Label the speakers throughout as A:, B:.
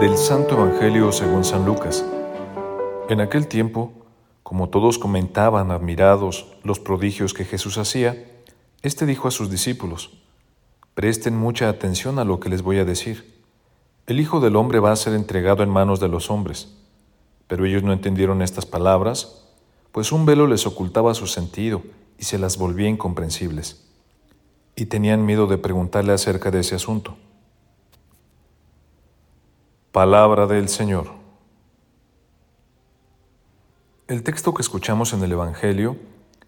A: Del Santo Evangelio según San Lucas. En aquel tiempo, como todos comentaban admirados los prodigios que Jesús hacía, éste dijo a sus discípulos, Presten mucha atención a lo que les voy a decir. El Hijo del Hombre va a ser entregado en manos de los hombres. Pero ellos no entendieron estas palabras, pues un velo les ocultaba su sentido y se las volvía incomprensibles. Y tenían miedo de preguntarle acerca de ese asunto. Palabra del Señor. El texto que escuchamos en el Evangelio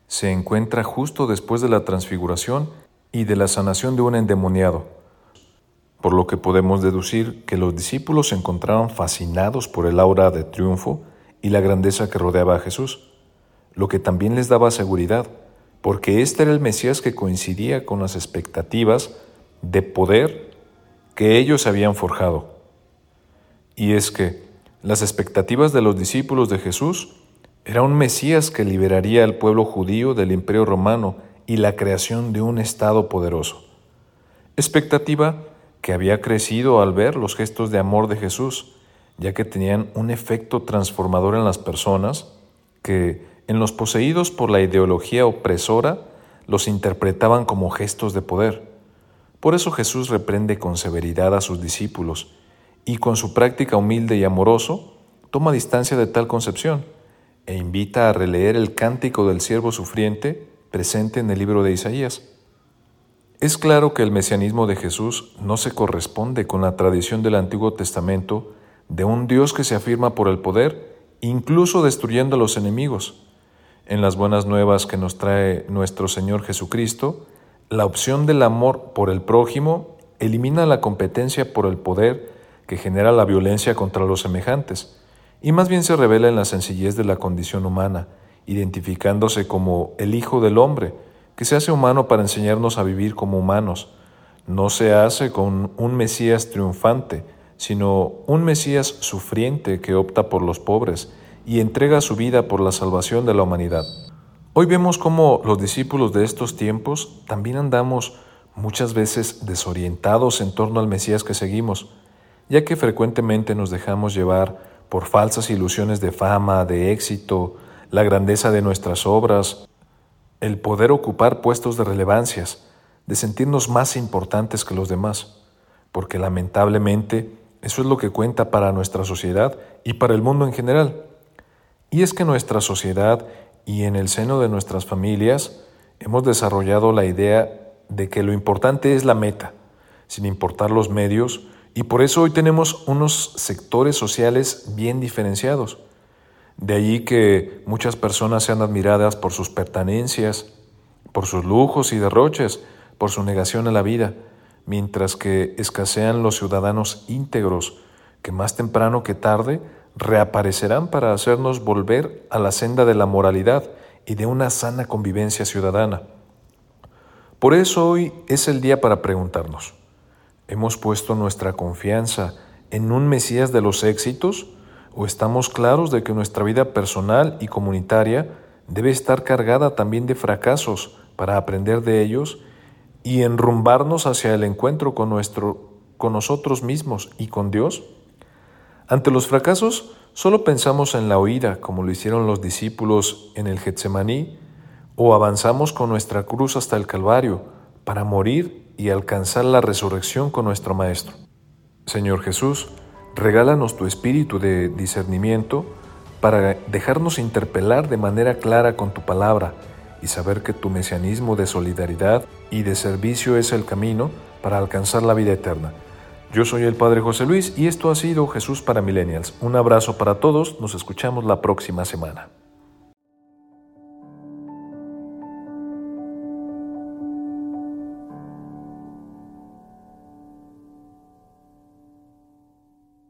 A: se encuentra justo después de la transfiguración y de la sanación de un endemoniado, por lo que podemos deducir que los discípulos se encontraron fascinados por el aura de triunfo y la grandeza que rodeaba a Jesús, lo que también les daba seguridad, porque este era el Mesías que coincidía con las expectativas de poder que ellos habían forjado. Y es que las expectativas de los discípulos de Jesús era un Mesías que liberaría al pueblo judío del imperio romano y la creación de un Estado poderoso. Expectativa que había crecido al ver los gestos de amor de Jesús, ya que tenían un efecto transformador en las personas que, en los poseídos por la ideología opresora, los interpretaban como gestos de poder. Por eso Jesús reprende con severidad a sus discípulos y con su práctica humilde y amoroso toma distancia de tal concepción e invita a releer el cántico del siervo sufriente presente en el libro de Isaías. Es claro que el mesianismo de Jesús no se corresponde con la tradición del Antiguo Testamento de un Dios que se afirma por el poder, incluso destruyendo a los enemigos. En las buenas nuevas que nos trae nuestro Señor Jesucristo, la opción del amor por el prójimo elimina la competencia por el poder que genera la violencia contra los semejantes y más bien se revela en la sencillez de la condición humana, identificándose como el Hijo del Hombre, que se hace humano para enseñarnos a vivir como humanos. No se hace con un Mesías triunfante, sino un Mesías sufriente que opta por los pobres y entrega su vida por la salvación de la humanidad. Hoy vemos cómo los discípulos de estos tiempos también andamos muchas veces desorientados en torno al Mesías que seguimos, ya que frecuentemente nos dejamos llevar por falsas ilusiones de fama, de éxito, la grandeza de nuestras obras, el poder ocupar puestos de relevancias, de sentirnos más importantes que los demás, porque lamentablemente eso es lo que cuenta para nuestra sociedad y para el mundo en general. Y es que nuestra sociedad y en el seno de nuestras familias hemos desarrollado la idea de que lo importante es la meta, sin importar los medios y por eso hoy tenemos unos sectores sociales bien diferenciados. De allí que muchas personas sean admiradas por sus pertenencias, por sus lujos y derroches, por su negación a la vida, mientras que escasean los ciudadanos íntegros que más temprano que tarde reaparecerán para hacernos volver a la senda de la moralidad y de una sana convivencia ciudadana. Por eso hoy es el día para preguntarnos, ¿Hemos puesto nuestra confianza en un Mesías de los éxitos o estamos claros de que nuestra vida personal y comunitaria debe estar cargada también de fracasos para aprender de ellos y enrumbarnos hacia el encuentro con, nuestro, con nosotros mismos y con Dios? Ante los fracasos, solo pensamos en la huida, como lo hicieron los discípulos en el Getsemaní, o avanzamos con nuestra cruz hasta el Calvario para morir y alcanzar la resurrección con nuestro Maestro. Señor Jesús, regálanos tu espíritu de discernimiento para dejarnos interpelar de manera clara con tu palabra y saber que tu mesianismo de solidaridad y de servicio es el camino para alcanzar la vida eterna. Yo soy el Padre José Luis y esto ha sido Jesús para Millennials. Un abrazo para todos, nos escuchamos la próxima semana.